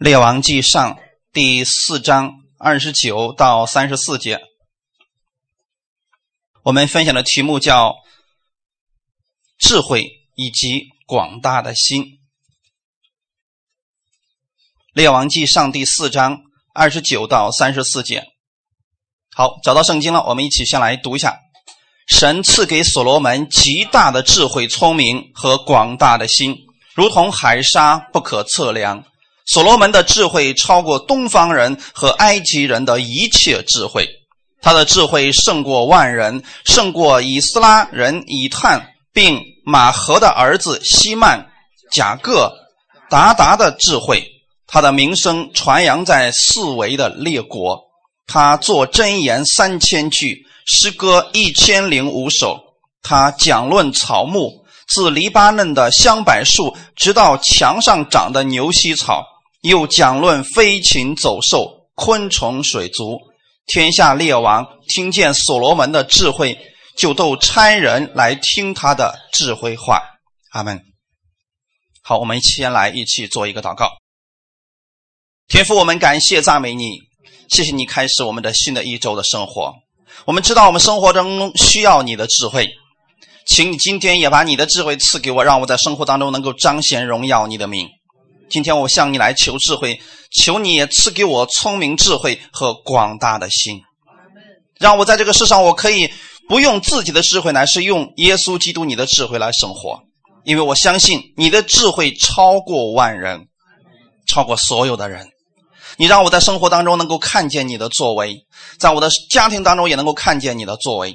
列王记上第四章二十九到三十四节，我们分享的题目叫“智慧以及广大的心”。列王记上第四章二十九到三十四节。好，找到圣经了，我们一起先来读一下：神赐给所罗门极大的智慧、聪明和广大的心，如同海沙，不可测量。所罗门的智慧超过东方人和埃及人的一切智慧，他的智慧胜过万人，胜过以斯拉人以探，并马和的儿子希曼、贾各、达达的智慧。他的名声传扬在四围的列国。他作箴言三千句，诗歌一千零五首。他讲论草木，自黎巴嫩的香柏树，直到墙上长的牛膝草。又讲论飞禽走兽、昆虫水族，天下列王听见所罗门的智慧，就都差人来听他的智慧话。阿门。好，我们先来一起做一个祷告。天父，我们感谢赞美你，谢谢你开始我们的新的一周的生活。我们知道我们生活中需要你的智慧，请你今天也把你的智慧赐给我，让我在生活当中能够彰显荣耀你的名。今天我向你来求智慧，求你也赐给我聪明智慧和广大的心，让我在这个世上我可以不用自己的智慧，乃是用耶稣基督你的智慧来生活。因为我相信你的智慧超过万人，超过所有的人。你让我在生活当中能够看见你的作为，在我的家庭当中也能够看见你的作为，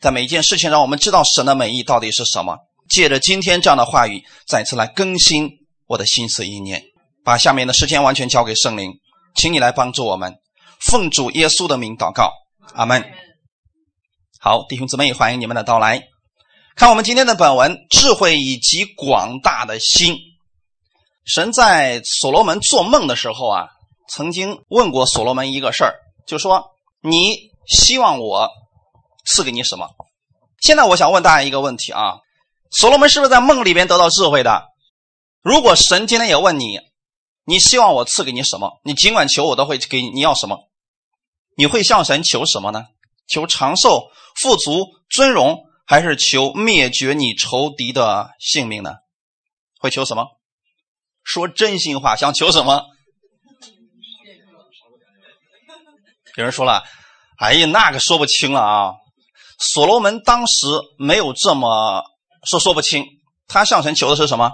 在每一件事情让我们知道神的美意到底是什么。借着今天这样的话语，再次来更新。我的心思意念，把下面的时间完全交给圣灵，请你来帮助我们，奉主耶稣的名祷告，阿门。好，弟兄姊妹，欢迎你们的到来。看我们今天的本文，智慧以及广大的心。神在所罗门做梦的时候啊，曾经问过所罗门一个事儿，就说：“你希望我赐给你什么？”现在我想问大家一个问题啊，所罗门是不是在梦里边得到智慧的？如果神今天也问你，你希望我赐给你什么？你尽管求，我都会给你。你要什么？你会向神求什么呢？求长寿、富足、尊荣，还是求灭绝你仇敌的性命呢？会求什么？说真心话，想求什么？有人说了：“哎呀，那个说不清了啊！”所罗门当时没有这么说，说不清。他向神求的是什么？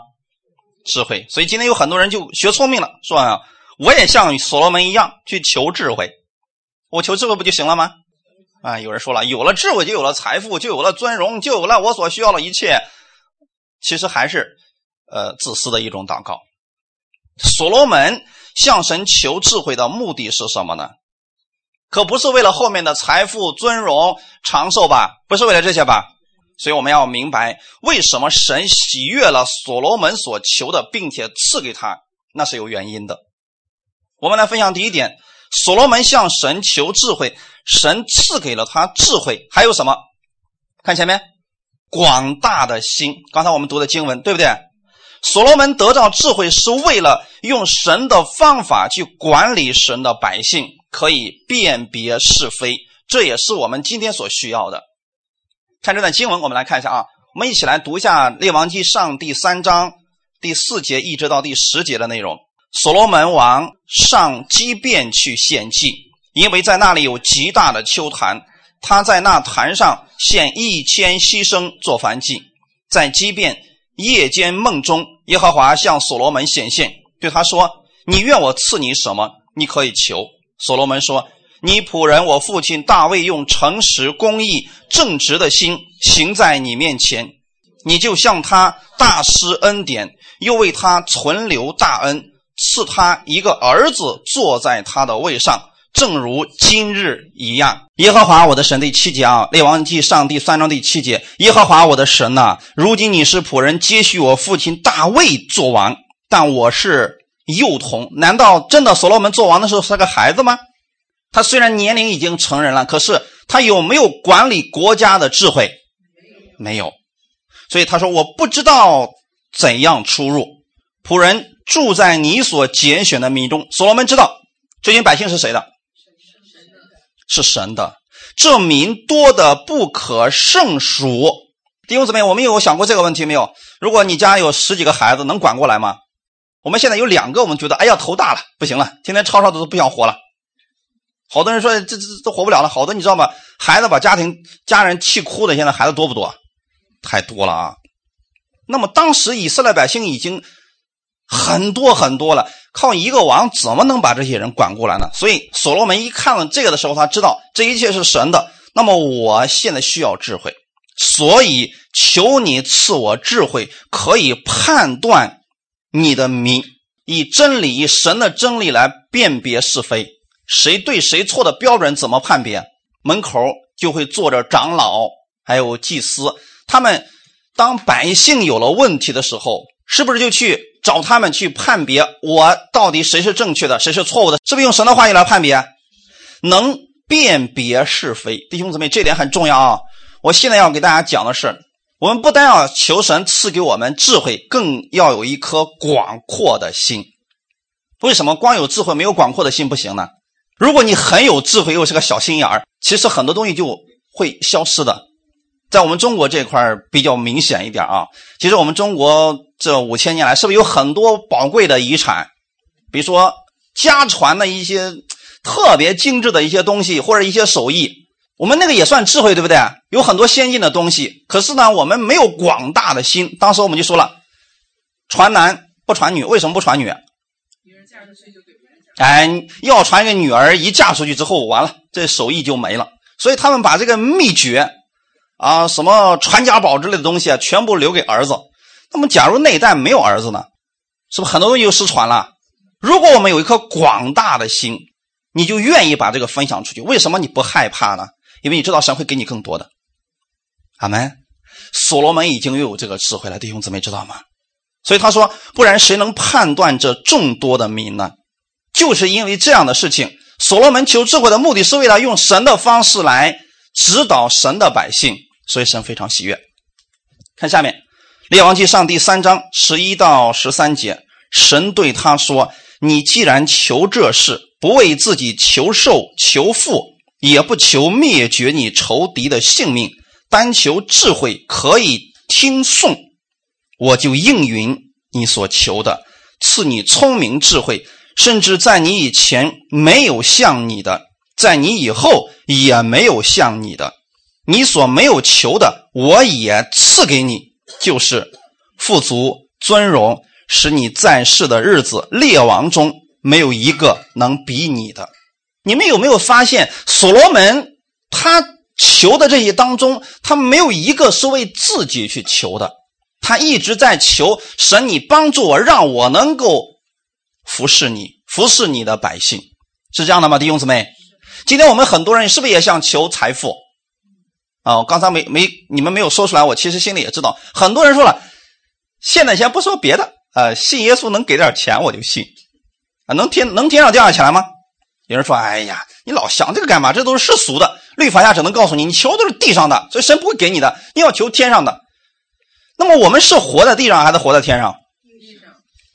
智慧，所以今天有很多人就学聪明了，说啊，我也像所罗门一样去求智慧，我求智慧不就行了吗？啊，有人说了，有了智慧就有了财富，就有了尊荣，就有了我所需要的一切。其实还是呃自私的一种祷告。所罗门向神求智慧的目的是什么呢？可不是为了后面的财富、尊荣、长寿吧？不是为了这些吧？所以我们要明白，为什么神喜悦了所罗门所求的，并且赐给他，那是有原因的。我们来分享第一点：所罗门向神求智慧，神赐给了他智慧，还有什么？看前面，广大的心。刚才我们读的经文，对不对？所罗门得到智慧，是为了用神的方法去管理神的百姓，可以辨别是非。这也是我们今天所需要的。看这段经文，我们来看一下啊。我们一起来读一下《列王记上》第三章第四节一直到第十节的内容。所罗门王上基遍去献祭，因为在那里有极大的丘坛，他在那坛上献一千牺牲做燔祭。在基遍夜间梦中，耶和华向所罗门显现，对他说：“你愿我赐你什么？你可以求。”所罗门说。你仆人我父亲大卫用诚实、公义、正直的心行在你面前，你就向他大施恩典，又为他存留大恩，赐他一个儿子坐在他的位上，正如今日一样。耶和华我的神第七节啊，列王记上第三章第七节，耶和华我的神呐，如今你是仆人接续我父亲大卫做王，但我是幼童，难道真的所罗门做王的时候是个孩子吗？他虽然年龄已经成人了，可是他有没有管理国家的智慧？没有。所以他说：“我不知道怎样出入。”仆人住在你所拣选的民中。所罗门知道这群百姓是谁的？是神的。这民多的不可胜数。弟兄姊妹，我们有想过这个问题没有？如果你家有十几个孩子，能管过来吗？我们现在有两个，我们觉得哎呀头大了，不行了，天天吵吵的都不想活了。好多人说这这都活不了了。好多你知道吗？孩子把家庭家人气哭的，现在孩子多不多？太多了啊。那么当时以色列百姓已经很多很多了，靠一个王怎么能把这些人管过来呢？所以所罗门一看到这个的时候，他知道这一切是神的。那么我现在需要智慧，所以求你赐我智慧，可以判断你的名，以真理、以神的真理来辨别是非，谁对谁错的标准怎么判别？门口就会坐着长老，还有祭司，他们。当百姓有了问题的时候，是不是就去找他们去判别我到底谁是正确的，谁是错误的？是不是用神的话语来判别？能辨别是非，弟兄姊妹，这点很重要啊！我现在要给大家讲的是，我们不但要求神赐给我们智慧，更要有一颗广阔的心。为什么光有智慧没有广阔的心不行呢？如果你很有智慧又是个小心眼儿，其实很多东西就会消失的。在我们中国这块比较明显一点啊，其实我们中国这五千年来是不是有很多宝贵的遗产？比如说家传的一些特别精致的一些东西，或者一些手艺，我们那个也算智慧，对不对？有很多先进的东西，可是呢，我们没有广大的心。当时我们就说了，传男不传女，为什么不传女？女人嫁出去就。哎，要传一个女儿，一嫁出去之后，完了，这手艺就没了。所以他们把这个秘诀。啊，什么传家宝之类的东西啊，全部留给儿子。那么，假如那一代没有儿子呢？是不是很多东西就失传了？如果我们有一颗广大的心，你就愿意把这个分享出去。为什么你不害怕呢？因为你知道神会给你更多的。阿门。所罗门已经拥有这个智慧了，弟兄姊妹知道吗？所以他说：“不然谁能判断这众多的民呢？”就是因为这样的事情，所罗门求智慧的目的是为了用神的方式来指导神的百姓。所以神非常喜悦。看下面，《列王记上》第三章十一到十三节，神对他说：“你既然求这事，不为自己求寿、求富，也不求灭绝你仇敌的性命，单求智慧，可以听颂，我就应允你所求的，赐你聪明智慧，甚至在你以前没有像你的，在你以后也没有像你的。”你所没有求的，我也赐给你，就是富足、尊荣，使你在世的日子，列王中没有一个能比你的。你们有没有发现，所罗门他求的这些当中，他没有一个是为自己去求的，他一直在求神，你帮助我，让我能够服侍你，服侍你的百姓，是这样的吗，弟兄姊妹？今天我们很多人是不是也想求财富？啊，刚才没没你们没有说出来，我其实心里也知道。很多人说了，现在先不说别的，呃，信耶稣能给点钱我就信，啊，能天能天上掉下钱来吗？有人说，哎呀，你老想这个干嘛？这都是世俗的，律法下只能告诉你，你求都是地上的，所以神不会给你的，你要求天上的。那么我们是活在地上还是活在天上？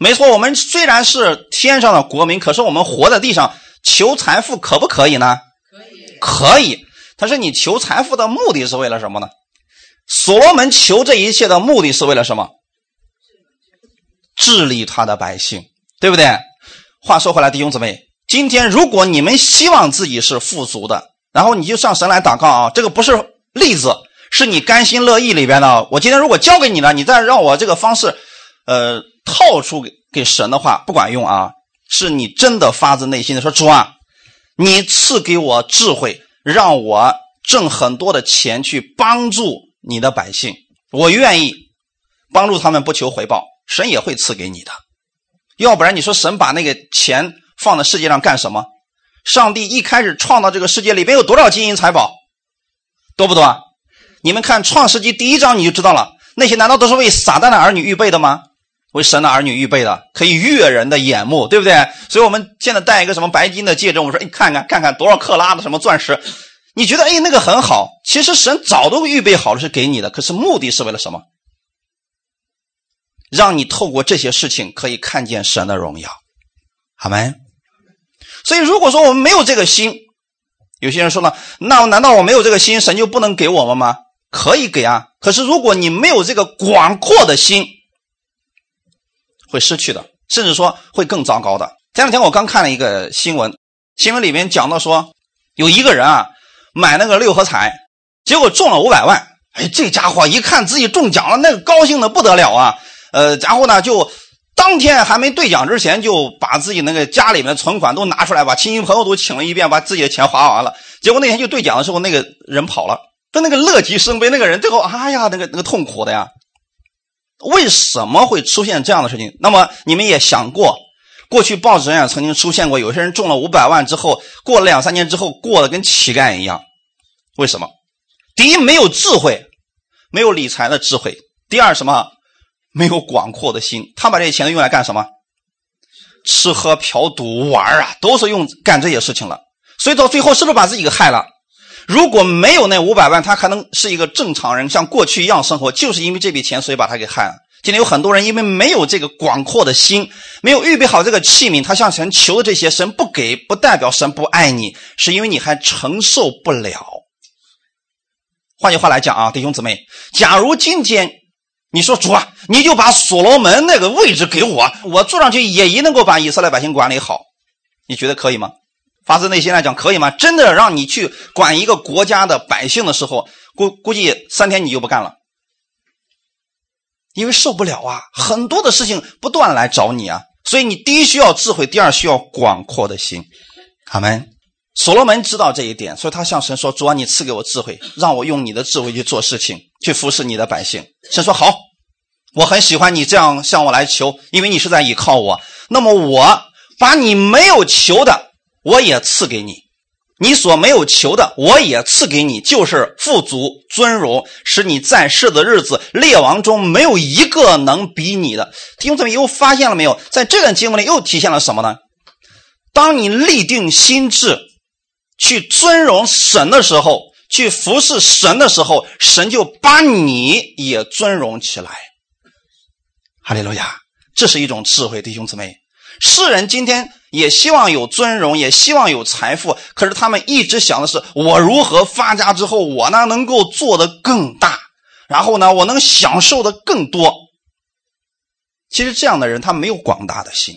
没错，我们虽然是天上的国民，可是我们活在地上，求财富可不可以呢？可以。可以。但是你求财富的目的是为了什么呢？所罗门求这一切的目的是为了什么？治理他的百姓，对不对？话说回来，弟兄姊妹，今天如果你们希望自己是富足的，然后你就上神来祷告啊，这个不是例子，是你甘心乐意里边的。我今天如果交给你了，你再让我这个方式，呃，套出给给神的话，不管用啊。是你真的发自内心的说，主啊，你赐给我智慧。让我挣很多的钱去帮助你的百姓，我愿意帮助他们，不求回报，神也会赐给你的。要不然你说神把那个钱放在世界上干什么？上帝一开始创造这个世界里边有多少金银财宝，多不多？你们看创世纪第一章你就知道了，那些难道都是为撒旦的儿女预备的吗？为神的儿女预备的，可以悦人的眼目，对不对？所以我们现在戴一个什么白金的戒指，我们说，哎，看看看看多少克拉的什么钻石，你觉得哎那个很好？其实神早都预备好了是给你的，可是目的是为了什么？让你透过这些事情可以看见神的荣耀。好没？所以如果说我们没有这个心，有些人说了，那难道我没有这个心，神就不能给我们吗？可以给啊。可是如果你没有这个广阔的心，会失去的，甚至说会更糟糕的。前两天我刚看了一个新闻，新闻里面讲到说，有一个人啊买那个六合彩，结果中了五百万。哎，这家伙一看自己中奖了，那个高兴的不得了啊！呃，然后呢，就当天还没兑奖之前，就把自己那个家里面存款都拿出来，把亲戚朋友都请了一遍，把自己的钱花完了。结果那天就兑奖的时候，那个人跑了，就那个乐极生悲，那个人最后，哎呀，那个那个痛苦的呀。为什么会出现这样的事情？那么你们也想过，过去报纸上也曾经出现过，有些人中了五百万之后，过了两三年之后，过得跟乞丐一样。为什么？第一，没有智慧，没有理财的智慧；第二，什么？没有广阔的心。他把这些钱都用来干什么？吃喝嫖赌玩啊，都是用干这些事情了。所以到最后，是不是把自己给害了？如果没有那五百万，他还能是一个正常人，像过去一样生活。就是因为这笔钱，所以把他给害了。今天有很多人因为没有这个广阔的心，没有预备好这个器皿，他向神求的这些，神不给，不代表神不爱你，是因为你还承受不了。换句话来讲啊，弟兄姊妹，假如今天你说主啊，你就把所罗门那个位置给我，我坐上去也一能够把以色列百姓管理好，你觉得可以吗？发自内心来讲，可以吗？真的让你去管一个国家的百姓的时候，估估计三天你就不干了，因为受不了啊，很多的事情不断来找你啊，所以你第一需要智慧，第二需要广阔的心，好门。所罗门知道这一点，所以他向神说：“主啊，你赐给我智慧，让我用你的智慧去做事情，去服侍你的百姓。”神说：“好，我很喜欢你这样向我来求，因为你是在依靠我。那么我把你没有求的，我也赐给你；你所没有求的，我也赐给你，就是富足、尊荣，使你在世的日子，列王中没有一个能比你的。”弟兄姊妹，又发现了没有？在这段经文里又体现了什么呢？当你立定心智。去尊荣神的时候，去服侍神的时候，神就把你也尊荣起来。哈利路亚，这是一种智慧，弟兄姊妹。世人今天也希望有尊荣，也希望有财富，可是他们一直想的是：我如何发家之后，我呢能够做得更大，然后呢，我能享受的更多。其实这样的人，他没有广大的心。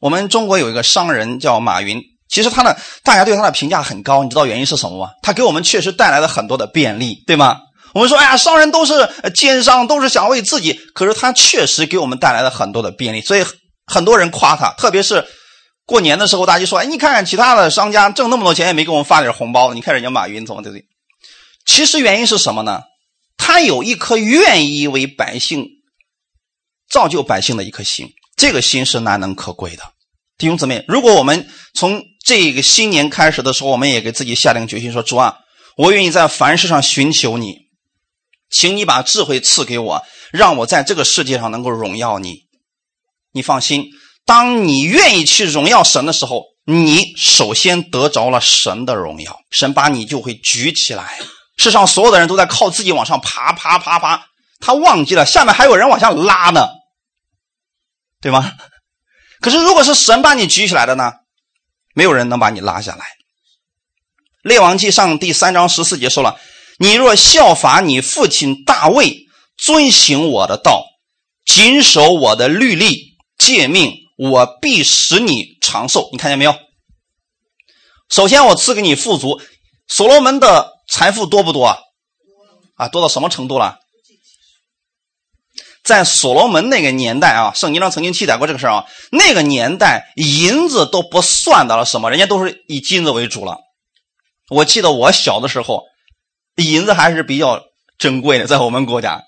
我们中国有一个商人叫马云。其实他呢，大家对他的评价很高，你知道原因是什么吗？他给我们确实带来了很多的便利，对吗？我们说，哎呀，商人都是奸商，都是想为自己。可是他确实给我们带来了很多的便利，所以很多人夸他。特别是过年的时候，大家说，哎，你看看其他的商家挣那么多钱，也没给我们发点红包。你看人家马云怎么对不对？其实原因是什么呢？他有一颗愿意为百姓造就百姓的一颗心，这个心是难能可贵的。弟兄姊妹，如果我们从这个新年开始的时候，我们也给自己下定决心说：“主啊，我愿意在凡事上寻求你，请你把智慧赐给我，让我在这个世界上能够荣耀你。”你放心，当你愿意去荣耀神的时候，你首先得着了神的荣耀，神把你就会举起来。世上所有的人都在靠自己往上爬，爬，爬，爬，他忘记了下面还有人往下拉呢，对吗？可是，如果是神把你举起来的呢？没有人能把你拉下来。列王记上第三章十四节说了：“你若效法你父亲大卫，遵行我的道，谨守我的律例诫命，我必使你长寿。”你看见没有？首先，我赐给你富足。所罗门的财富多不多啊？啊，多到什么程度了？在所罗门那个年代啊，圣经上曾经记载过这个事儿啊。那个年代银子都不算到了什么，人家都是以金子为主了。我记得我小的时候，银子还是比较珍贵的，在我们国家。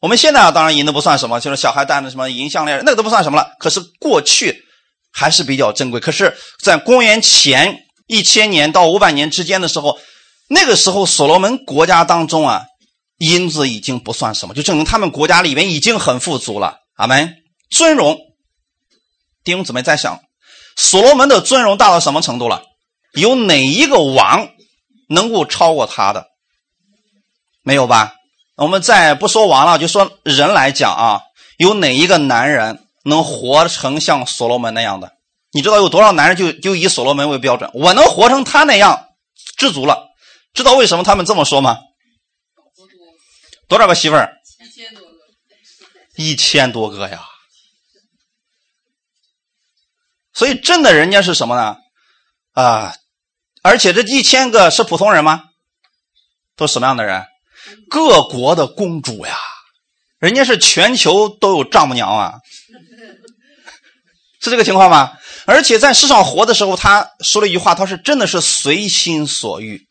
我们现在啊，当然银子不算什么，就是小孩戴的什么银项链，那个都不算什么了。可是过去还是比较珍贵。可是，在公元前一千年到五百年之间的时候，那个时候所罗门国家当中啊。银子已经不算什么，就证明他们国家里面已经很富足了。阿门。尊荣，弟兄姊妹在想，所罗门的尊荣大到什么程度了？有哪一个王能够超过他的？没有吧？我们再不说王了，就说人来讲啊，有哪一个男人能活成像所罗门那样的？你知道有多少男人就就以所罗门为标准？我能活成他那样，知足了。知道为什么他们这么说吗？多少个媳妇儿？一千多个。一千多个呀！所以真的人家是什么呢？啊，而且这一千个是普通人吗？都什么样的人？各国的公主呀！人家是全球都有丈母娘啊！是这个情况吗？而且在世上活的时候，他说了一句话，他是真的是随心所欲。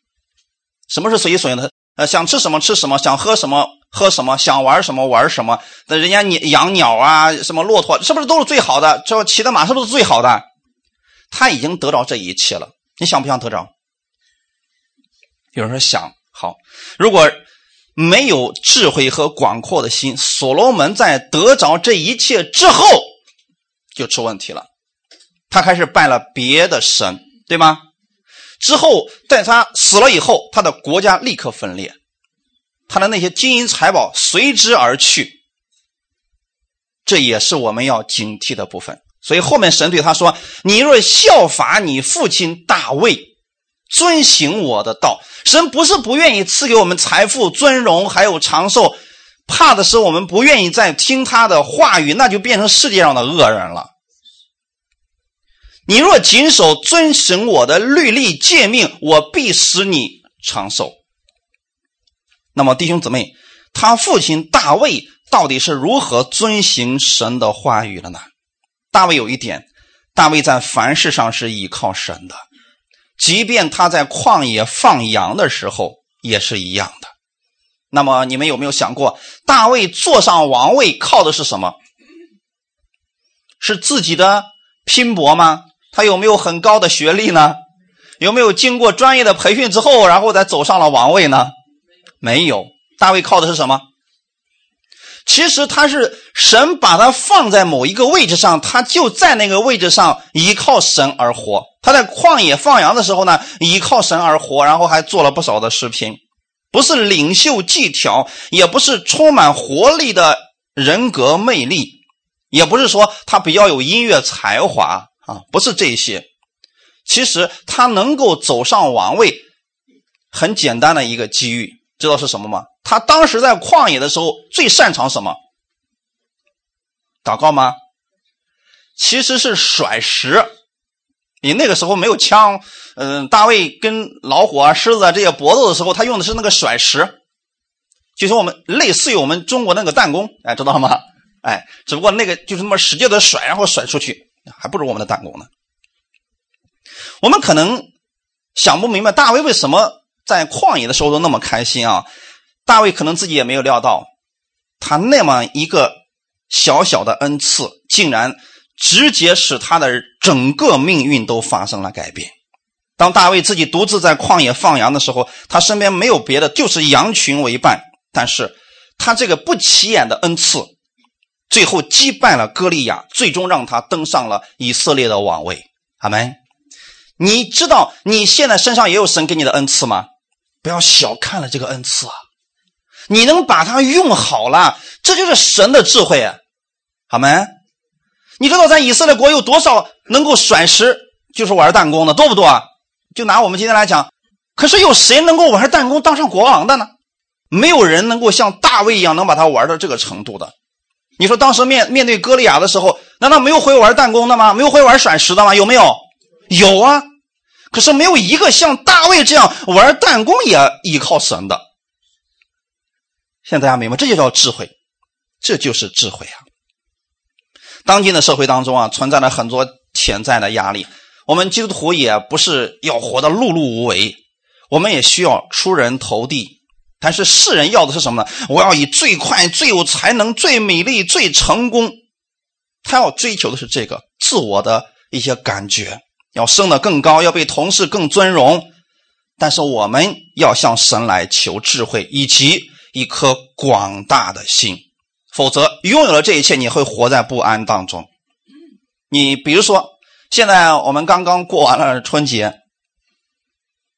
什么是随心所欲的？呃，想吃什么吃什么，想喝什么喝什么，想玩什么玩什么。那人家你养鸟啊，什么骆驼，是不是都是最好的？这骑的马是不是最好的？他已经得着这一切了，你想不想得着？有人说想。好，如果没有智慧和广阔的心，所罗门在得着这一切之后，就出问题了。他开始拜了别的神，对吗？之后，在他死了以后，他的国家立刻分裂，他的那些金银财宝随之而去。这也是我们要警惕的部分。所以后面神对他说：“你若效法你父亲大卫，遵行我的道，神不是不愿意赐给我们财富、尊荣还有长寿，怕的是我们不愿意再听他的话语，那就变成世界上的恶人了。”你若谨守遵行我的律例诫命，我必使你长寿。那么弟兄姊妹，他父亲大卫到底是如何遵行神的话语的呢？大卫有一点，大卫在凡事上是依靠神的，即便他在旷野放羊的时候也是一样的。那么你们有没有想过，大卫坐上王位靠的是什么？是自己的拼搏吗？他有没有很高的学历呢？有没有经过专业的培训之后，然后再走上了王位呢？没有。大卫靠的是什么？其实他是神把他放在某一个位置上，他就在那个位置上依靠神而活。他在旷野放羊的时候呢，依靠神而活，然后还做了不少的视频，不是领袖技巧，也不是充满活力的人格魅力，也不是说他比较有音乐才华。啊，不是这些，其实他能够走上王位，很简单的一个机遇，知道是什么吗？他当时在旷野的时候最擅长什么？祷告吗？其实是甩石。你那个时候没有枪，嗯，大卫跟老虎啊、狮子啊这些搏斗的时候，他用的是那个甩石，就是我们类似于我们中国那个弹弓，哎，知道吗？哎，只不过那个就是那么使劲的甩，然后甩出去。还不如我们的弹弓呢。我们可能想不明白大卫为什么在旷野的时候都那么开心啊？大卫可能自己也没有料到，他那么一个小小的恩赐，竟然直接使他的整个命运都发生了改变。当大卫自己独自在旷野放羊的时候，他身边没有别的，就是羊群为伴。但是他这个不起眼的恩赐。最后击败了歌利亚，最终让他登上了以色列的王位。阿门。你知道你现在身上也有神给你的恩赐吗？不要小看了这个恩赐啊！你能把它用好了，这就是神的智慧。好没。你知道在以色列国有多少能够甩石，就是玩弹弓的，多不多啊？就拿我们今天来讲，可是有谁能够玩弹弓当上国王的呢？没有人能够像大卫一样能把它玩到这个程度的。你说当时面面对歌利亚的时候，难道没有会玩弹弓的吗？没有会玩甩石的吗？有没有？有啊，可是没有一个像大卫这样玩弹弓也依靠神的。现在大家明白，这就叫智慧，这就是智慧啊！当今的社会当中啊，存在了很多潜在的压力。我们基督徒也不是要活得碌碌无为，我们也需要出人头地。但是世人要的是什么呢？我要以最快、最有才能、最美丽、最成功。他要追求的是这个自我的一些感觉，要升得更高，要被同事更尊荣。但是我们要向神来求智慧以及一颗广大的心，否则拥有了这一切，你会活在不安当中。你比如说，现在我们刚刚过完了春节。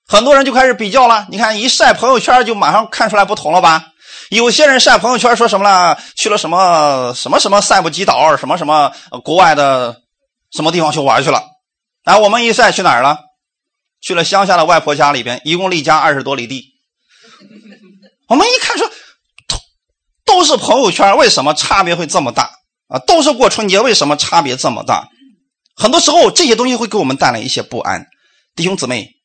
很多人就开始比较了，你看一晒朋友圈就马上看出来不同了吧？有些人晒朋友圈说什么了？去了什么什么什么塞布吉岛，什么什么国外的什么地方去玩去了？哎，我们一晒去哪儿了？去了乡下的外婆家里边，一共离家二十多里地。我们一看说，都都是朋友圈，为什么差别会这么大啊？都是过春节，为什么差别这么大？很多时候这些东西会给我们带来一些不安。弟兄姊妹，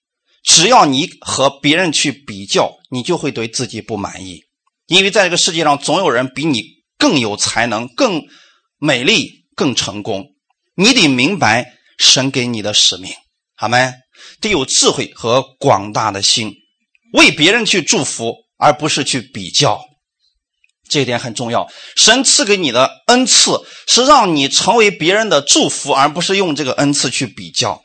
只要你和别人去比较，你就会对自己不满意，因为在这个世界上总有人比你更有才能、更美丽、更成功。你得明白神给你的使命，好没？得有智慧和广大的心，为别人去祝福，而不是去比较。这一点很重要。神赐给你的恩赐是让你成为别人的祝福，而不是用这个恩赐去比较。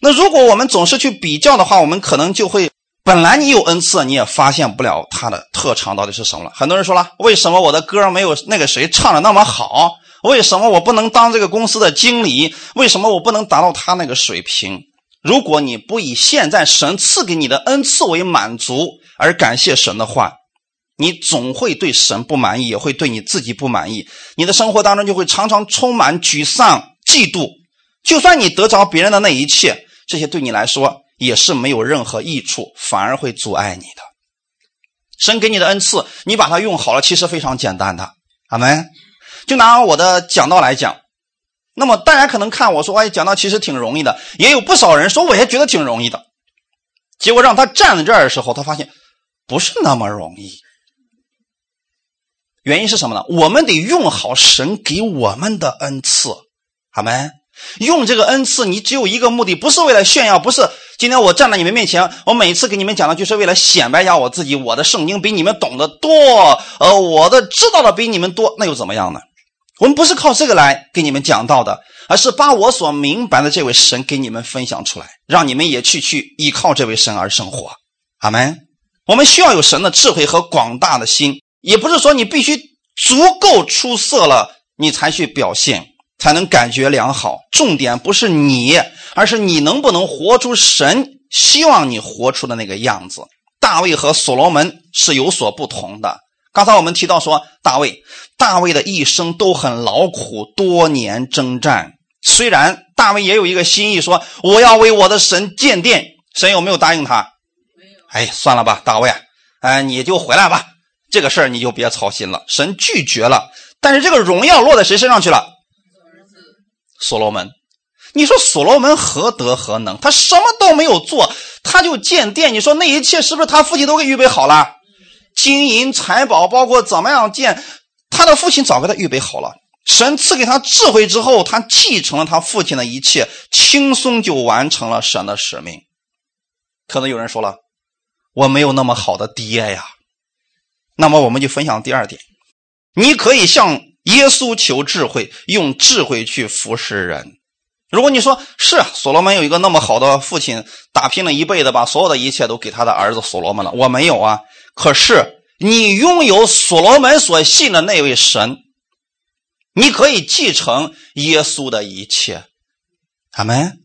那如果我们总是去比较的话，我们可能就会本来你有恩赐，你也发现不了他的特长到底是什么了。很多人说了，为什么我的歌没有那个谁唱的那么好？为什么我不能当这个公司的经理？为什么我不能达到他那个水平？如果你不以现在神赐给你的恩赐为满足而感谢神的话，你总会对神不满意，也会对你自己不满意。你的生活当中就会常常充满沮丧、嫉妒。就算你得着别人的那一切，这些对你来说也是没有任何益处，反而会阻碍你的。神给你的恩赐，你把它用好了，其实非常简单的。阿门。就拿我的讲道来讲。那么大家可能看我说，哎，讲道其实挺容易的，也有不少人说我也觉得挺容易的。结果让他站在这儿的时候，他发现不是那么容易。原因是什么呢？我们得用好神给我们的恩赐，好没？用这个恩赐，你只有一个目的，不是为了炫耀，不是今天我站在你们面前，我每次给你们讲的，就是为了显摆一下我自己，我的圣经比你们懂得多，呃，我的知道的比你们多，那又怎么样呢？我们不是靠这个来给你们讲道的，而是把我所明白的这位神给你们分享出来，让你们也去去依靠这位神而生活。阿门。我们需要有神的智慧和广大的心，也不是说你必须足够出色了，你才去表现，才能感觉良好。重点不是你，而是你能不能活出神希望你活出的那个样子。大卫和所罗门是有所不同的。刚才我们提到说，大卫，大卫的一生都很劳苦，多年征战。虽然大卫也有一个心意，说我要为我的神建殿，神有没有答应他？没有。哎，算了吧，大卫，哎，你就回来吧，这个事儿你就别操心了。神拒绝了，但是这个荣耀落在谁身上去了？所罗门。你说所罗门何德何能？他什么都没有做，他就建殿。你说那一切是不是他父亲都给预备好了？金银财宝，包括怎么样建，他的父亲早给他预备好了。神赐给他智慧之后，他继承了他父亲的一切，轻松就完成了神的使命。可能有人说了，我没有那么好的爹呀。那么我们就分享第二点，你可以向耶稣求智慧，用智慧去服侍人。如果你说是所罗门有一个那么好的父亲，打拼了一辈子，把所有的一切都给他的儿子所罗门了，我没有啊。可是你拥有所罗门所信的那位神，你可以继承耶稣的一切。阿门。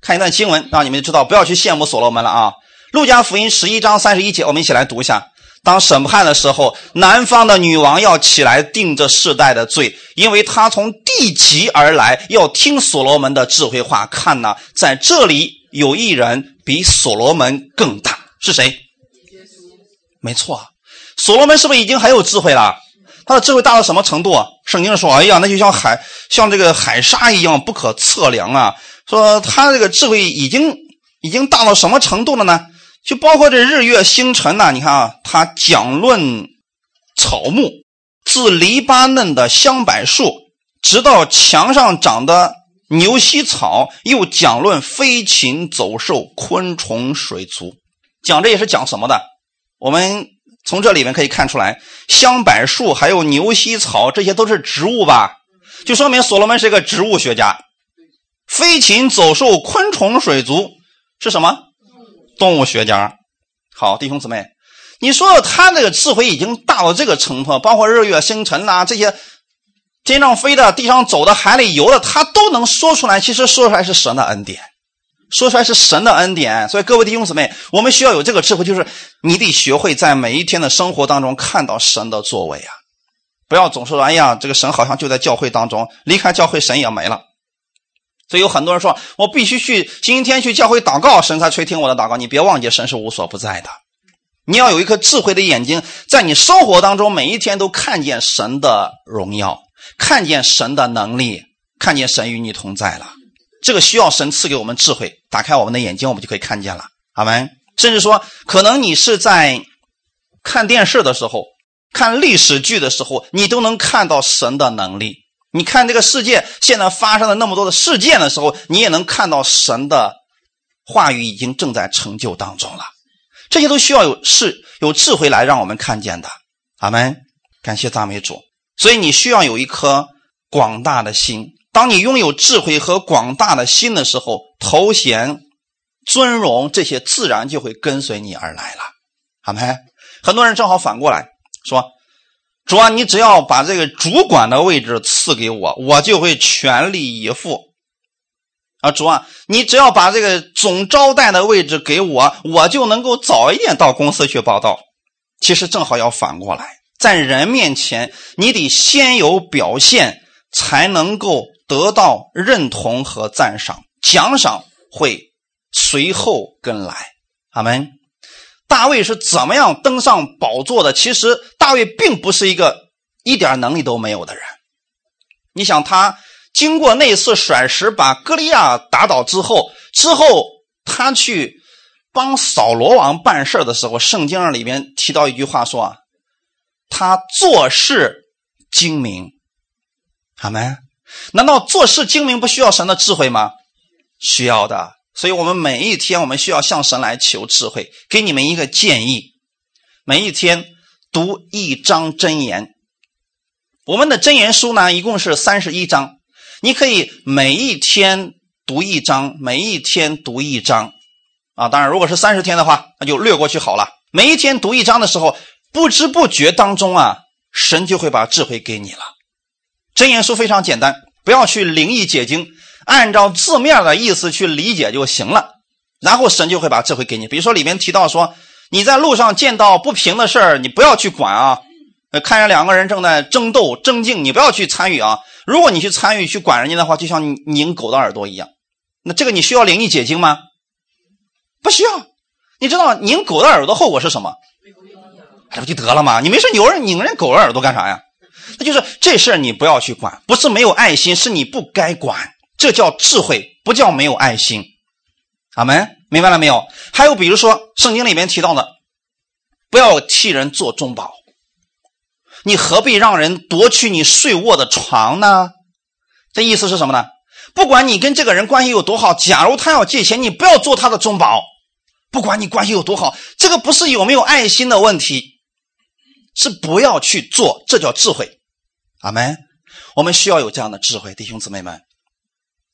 看一段经文，让你们知道，不要去羡慕所罗门了啊。路加福音十一章三十一节，我们一起来读一下。当审判的时候，南方的女王要起来定这世代的罪，因为她从地极而来，要听所罗门的智慧话。看呐，在这里有一人比所罗门更大，是谁？没错，所罗门是不是已经很有智慧了？他的智慧大到什么程度？圣经说：“哎呀，那就像海，像这个海沙一样不可测量啊！”说他这个智慧已经已经大到什么程度了呢？就包括这日月星辰呐，你看啊，他讲论草木，自黎巴嫩的香柏树，直到墙上长的牛膝草，又讲论飞禽走兽、昆虫、水族，讲这也是讲什么的？我们从这里面可以看出来，香柏树还有牛膝草，这些都是植物吧？就说明所罗门是一个植物学家。飞禽走兽、昆虫、水族是什么？动物学家。好，弟兄姊妹，你说他那个智慧已经大到这个程度，包括日月星辰呐，这些天上飞的、地上走的、海里游的，他都能说出来。其实说出来是神的恩典。说出来是神的恩典。所以各位弟兄姊妹，我们需要有这个智慧，就是你得学会在每一天的生活当中看到神的作为啊！不要总说哎呀，这个神好像就在教会当中，离开教会神也没了。所以有很多人说，我必须去星期天去教会祷告，神才垂听我的祷告。你别忘记，神是无所不在的。你要有一颗智慧的眼睛，在你生活当中每一天都看见神的荣耀，看见神的能力，看见神与你同在了。这个需要神赐给我们智慧，打开我们的眼睛，我们就可以看见了。阿门？甚至说，可能你是在看电视的时候，看历史剧的时候，你都能看到神的能力。你看这个世界现在发生了那么多的事件的时候，你也能看到神的话语已经正在成就当中了。这些都需要有是有智慧来让我们看见的。阿门，感谢赞美主。所以你需要有一颗广大的心。当你拥有智慧和广大的心的时候，头衔、尊荣这些自然就会跟随你而来了。阿门。很多人正好反过来说。主啊，你只要把这个主管的位置赐给我，我就会全力以赴。啊，主啊，你只要把这个总招待的位置给我，我就能够早一点到公司去报道。其实正好要反过来，在人面前，你得先有表现，才能够得到认同和赞赏，奖赏会随后跟来。阿门。大卫是怎么样登上宝座的？其实大卫并不是一个一点能力都没有的人。你想，他经过那次甩石把歌利亚打倒之后，之后他去帮扫罗王办事的时候，圣经里面提到一句话说：“啊，他做事精明。”阿门。难道做事精明不需要神的智慧吗？需要的。所以，我们每一天，我们需要向神来求智慧。给你们一个建议：每一天读一章真言。我们的真言书呢，一共是三十一章。你可以每一天读一章，每一天读一章。啊，当然，如果是三十天的话，那就略过去好了。每一天读一章的时候，不知不觉当中啊，神就会把智慧给你了。真言书非常简单，不要去灵异解经。按照字面的意思去理解就行了，然后神就会把智慧给你。比如说里面提到说，你在路上见到不平的事儿，你不要去管啊。看见两个人正在争斗争竞，你不要去参与啊。如果你去参与去管人家的话，就像拧狗的耳朵一样。那这个你需要灵异解经吗？不需要。你知道拧狗的耳朵后果是什么？这不就得了吗？你没事扭人拧人狗的耳朵干啥呀？那就是这事儿你不要去管，不是没有爱心，是你不该管。这叫智慧，不叫没有爱心。阿门，明白了没有？还有比如说，圣经里面提到的，不要替人做中保。你何必让人夺去你睡卧的床呢？这意思是什么呢？不管你跟这个人关系有多好，假如他要借钱，你不要做他的中保。不管你关系有多好，这个不是有没有爱心的问题，是不要去做。这叫智慧。阿门。我们需要有这样的智慧，弟兄姊妹们。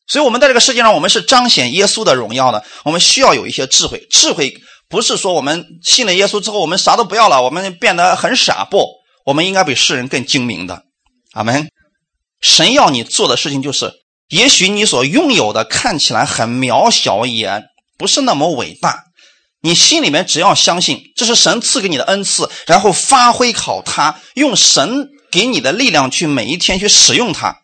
所以，我们在这个世界上，我们是彰显耶稣的荣耀的。我们需要有一些智慧。智慧不是说我们信了耶稣之后，我们啥都不要了，我们变得很傻。不，我们应该比世人更精明的。阿门。神要你做的事情就是，也许你所拥有的看起来很渺小，也不是那么伟大。你心里面只要相信这是神赐给你的恩赐，然后发挥好它，用神给你的力量去每一天去使用它，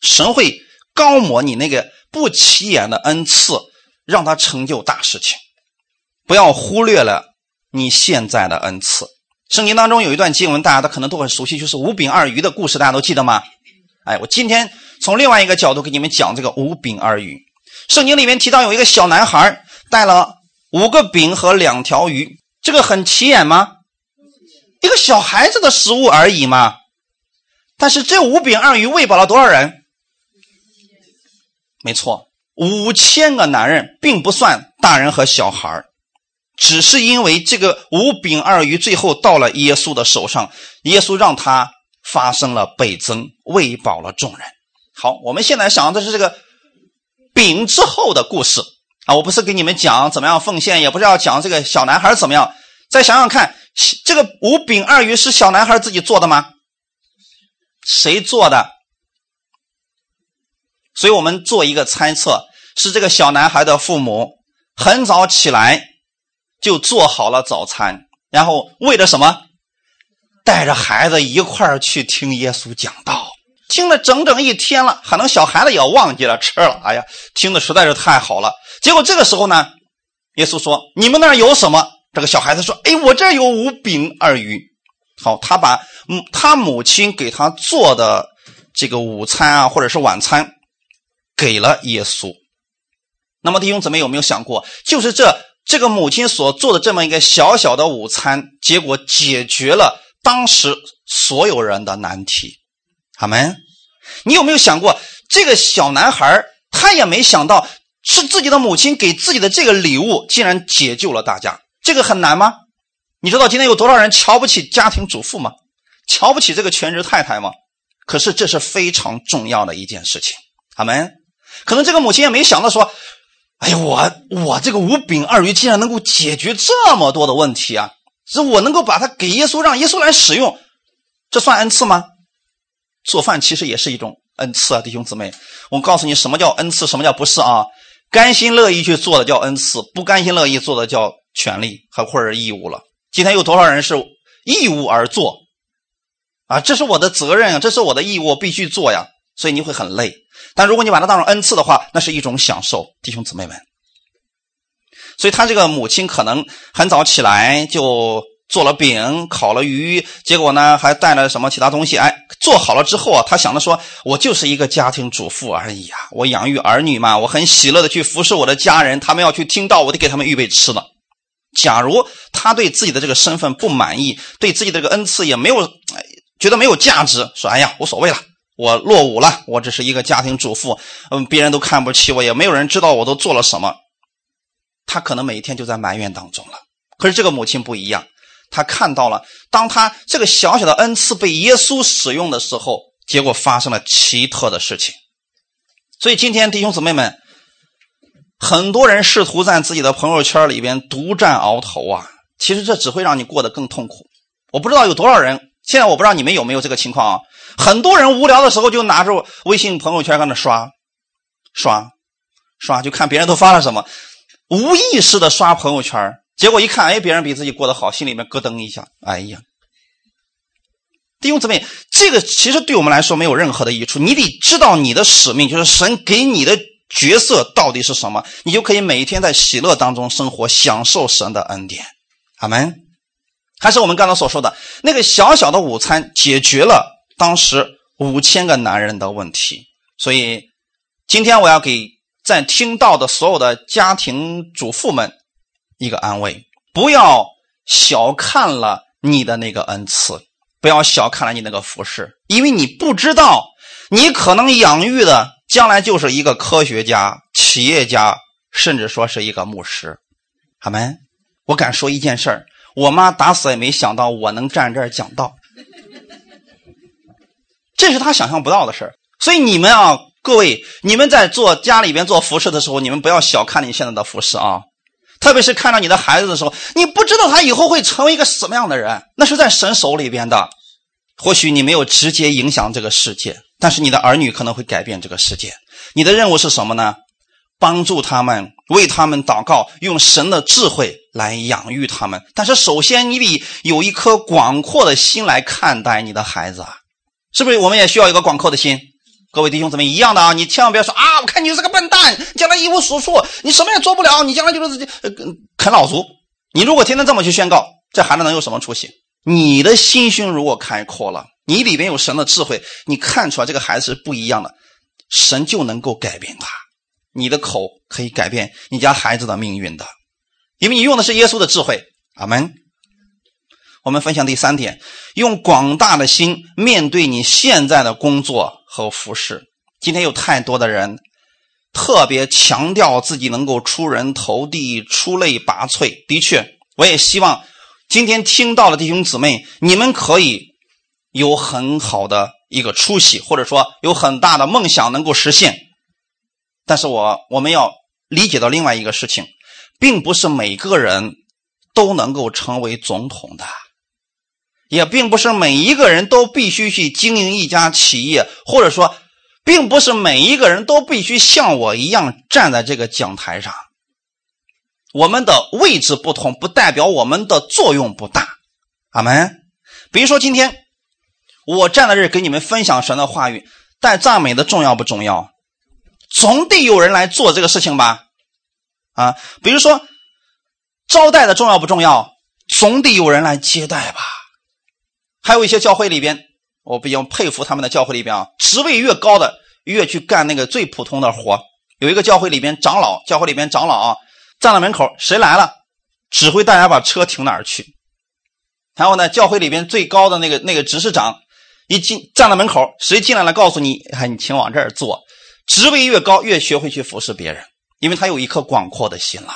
神会。高摩你那个不起眼的恩赐，让他成就大事情，不要忽略了你现在的恩赐。圣经当中有一段经文，大家都可能都很熟悉，就是五饼二鱼的故事，大家都记得吗？哎，我今天从另外一个角度给你们讲这个五饼二鱼。圣经里面提到有一个小男孩带了五个饼和两条鱼，这个很起眼吗？一个小孩子的食物而已嘛。但是这五饼二鱼喂饱了多少人？没错，五千个男人并不算大人和小孩只是因为这个五饼二鱼最后到了耶稣的手上，耶稣让他发生了倍增，喂饱了众人。好，我们现在想的是这个饼之后的故事啊！我不是给你们讲怎么样奉献，也不是要讲这个小男孩怎么样。再想想看，这个五饼二鱼是小男孩自己做的吗？谁做的？所以我们做一个猜测：是这个小男孩的父母很早起来就做好了早餐，然后为了什么？带着孩子一块儿去听耶稣讲道，听了整整一天了，可能小孩子也忘记了吃了。哎呀，听的实在是太好了。结果这个时候呢，耶稣说：“你们那儿有什么？”这个小孩子说：“哎，我这有五饼二鱼。”好，他把嗯他母亲给他做的这个午餐啊，或者是晚餐，给了耶稣。那么弟兄姊妹有没有想过，就是这这个母亲所做的这么一个小小的午餐，结果解决了。当时所有人的难题，阿门。你有没有想过，这个小男孩他也没想到，是自己的母亲给自己的这个礼物，竟然解救了大家。这个很难吗？你知道今天有多少人瞧不起家庭主妇吗？瞧不起这个全职太太吗？可是这是非常重要的一件事情，阿门。可能这个母亲也没想到说，哎呀，我我这个五饼二鱼竟然能够解决这么多的问题啊！是我能够把它给耶稣，让耶稣来使用，这算恩赐吗？做饭其实也是一种恩赐啊，弟兄姊妹。我告诉你，什么叫恩赐，什么叫不是啊？甘心乐意去做的叫恩赐，不甘心乐意做的叫权利和或者义务了。今天有多少人是义务而做啊？这是我的责任啊，这是我的义务，必须做呀。所以你会很累。但如果你把它当成恩赐的话，那是一种享受，弟兄姊妹们。所以他这个母亲可能很早起来就做了饼、烤了鱼，结果呢还带了什么其他东西？哎，做好了之后啊，他想着说：“我就是一个家庭主妇而已啊，我养育儿女嘛，我很喜乐的去服侍我的家人，他们要去听到，我得给他们预备吃的。”假如他对自己的这个身份不满意，对自己的这个恩赐也没有觉得没有价值，说：“哎呀，无所谓了，我落伍了，我只是一个家庭主妇，嗯，别人都看不起我，也没有人知道我都做了什么。”他可能每一天就在埋怨当中了。可是这个母亲不一样，她看到了，当她这个小小的恩赐被耶稣使用的时候，结果发生了奇特的事情。所以今天弟兄姊妹们，很多人试图在自己的朋友圈里边独占鳌头啊，其实这只会让你过得更痛苦。我不知道有多少人，现在我不知道你们有没有这个情况啊？很多人无聊的时候就拿着微信朋友圈在那刷，刷，刷，就看别人都发了什么。无意识的刷朋友圈，结果一看，哎，别人比自己过得好，心里面咯噔一下，哎呀！弟兄姊妹，这个其实对我们来说没有任何的益处。你得知道你的使命，就是神给你的角色到底是什么，你就可以每一天在喜乐当中生活，享受神的恩典。阿门。还是我们刚才所说的那个小小的午餐，解决了当时五千个男人的问题。所以今天我要给。在听到的所有的家庭主妇们，一个安慰：不要小看了你的那个恩赐，不要小看了你那个服饰，因为你不知道，你可能养育的将来就是一个科学家、企业家，甚至说是一个牧师。好没？我敢说一件事儿，我妈打死也没想到我能站这儿讲道，这是她想象不到的事儿。所以你们啊。各位，你们在做家里边做服饰的时候，你们不要小看你现在的服饰啊！特别是看到你的孩子的时候，你不知道他以后会成为一个什么样的人，那是在神手里边的。或许你没有直接影响这个世界，但是你的儿女可能会改变这个世界。你的任务是什么呢？帮助他们，为他们祷告，用神的智慧来养育他们。但是首先，你得有一颗广阔的心来看待你的孩子啊！是不是？我们也需要一个广阔的心。各位弟兄姊妹一样的啊，你千万不要说啊！我看你是个笨蛋，将来一无所处，你什么也做不了，你将来就是呃啃老族。你如果天天这么去宣告，这孩子能有什么出息？你的心胸如果开阔了，你里边有神的智慧，你看出来这个孩子是不一样的，神就能够改变他。你的口可以改变你家孩子的命运的，因为你用的是耶稣的智慧。阿门。我们分享第三点，用广大的心面对你现在的工作和服饰。今天有太多的人特别强调自己能够出人头地、出类拔萃。的确，我也希望今天听到的弟兄姊妹，你们可以有很好的一个出息，或者说有很大的梦想能够实现。但是我我们要理解到另外一个事情，并不是每个人都能够成为总统的。也并不是每一个人都必须去经营一家企业，或者说，并不是每一个人都必须像我一样站在这个讲台上。我们的位置不同，不代表我们的作用不大。阿门。比如说，今天我站在这给你们分享神的话语，带赞美的重要不重要？总得有人来做这个事情吧？啊，比如说招待的重要不重要？总得有人来接待吧？还有一些教会里边，我比较佩服他们的教会里边啊，职位越高的越去干那个最普通的活。有一个教会里边长老，教会里边长老啊，站在门口，谁来了，指挥大家把车停哪儿去。然后呢，教会里边最高的那个那个执事长一进站在门口，谁进来了，告诉你，哎，你请往这儿坐。职位越高，越学会去服侍别人，因为他有一颗广阔的心了。